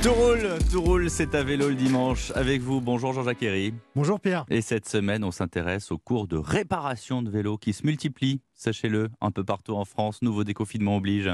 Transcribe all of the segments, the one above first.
Tout roule, tout roule, c'est à vélo le dimanche. Avec vous, bonjour Jean-Jacques Herry. Bonjour Pierre. Et cette semaine, on s'intéresse aux cours de réparation de vélos qui se multiplient, sachez-le, un peu partout en France. Nouveau déconfinement oblige.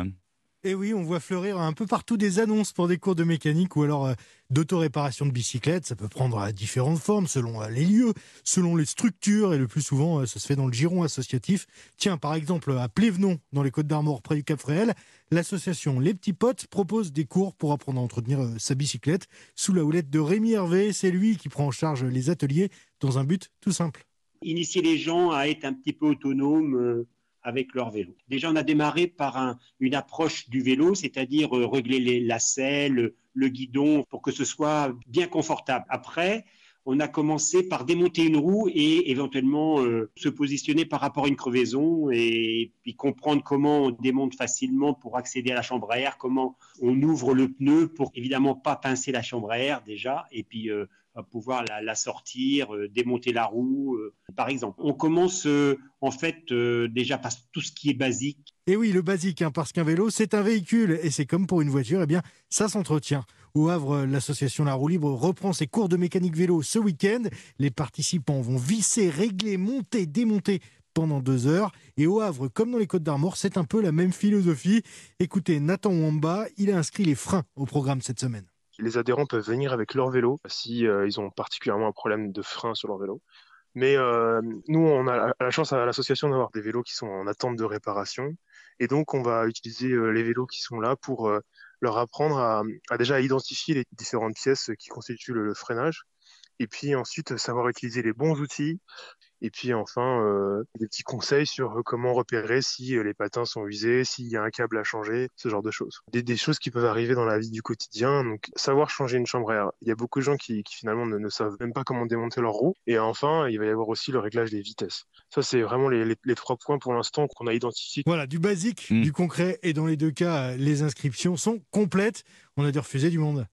Et eh oui, on voit fleurir un peu partout des annonces pour des cours de mécanique ou alors euh, d'autoréparation de bicyclettes. Ça peut prendre euh, différentes formes selon euh, les lieux, selon les structures et le plus souvent, ça se fait dans le giron associatif. Tiens, par exemple, à Plévenon, dans les Côtes d'Armor, près du Cap Fréhel, l'association Les Petits Potes propose des cours pour apprendre à entretenir sa bicyclette sous la houlette de Rémi Hervé. C'est lui qui prend en charge les ateliers dans un but tout simple. Initier les gens à être un petit peu autonomes avec leur vélo. Déjà, on a démarré par une approche du vélo, c'est-à-dire euh, régler les lacets, le, guidon, pour que ce soit bien confortable. Après, on a commencé par démonter une roue et éventuellement euh, se positionner par rapport à une crevaison et puis comprendre comment on démonte facilement pour accéder à la chambre à air, comment on ouvre le pneu pour évidemment pas pincer la chambre à air déjà et puis euh, pouvoir la, sortir, démonter la roue, par exemple. On commence en fait déjà par tout ce qui est basique. Et oui, le basique, hein, parce qu'un vélo, c'est un véhicule et c'est comme pour une voiture, eh bien, ça s'entretient. Au Havre, l'association La Roue Libre reprend ses cours de mécanique vélo ce week-end. Les participants vont visser, régler, monter, démonter pendant deux heures. Et au Havre, comme dans les Côtes d'Armor, c'est un peu la même philosophie. Écoutez, Nathan Wamba, il a inscrit les freins au programme cette semaine. Les adhérents peuvent venir avec leur vélo si euh, ils ont particulièrement un problème de frein sur leur vélo. Mais euh, nous, on a la chance à l'association d'avoir des vélos qui sont en attente de réparation. Et donc, on va utiliser euh, les vélos qui sont là pour leur apprendre à, déjà identifier les différentes pièces qui constituent le freinage, et puis ensuite savoir utiliser les bons outils et puis enfin, euh, des petits conseils sur comment repérer si euh, les patins sont usés, s'il y a un câble à changer, ce genre de choses. Des, choses qui peuvent arriver dans la vie du quotidien. Donc savoir changer une chambre à air. Il y a beaucoup de gens qui, finalement ne, savent même pas comment démonter leur roue. Et enfin, il va y avoir aussi le réglage des vitesses. Ça, c'est vraiment les, trois points pour l'instant qu'on a identifiés. Voilà, du basique, mmh. du concret. Et dans les deux cas, les inscriptions sont complètes. On a dû refuser du monde.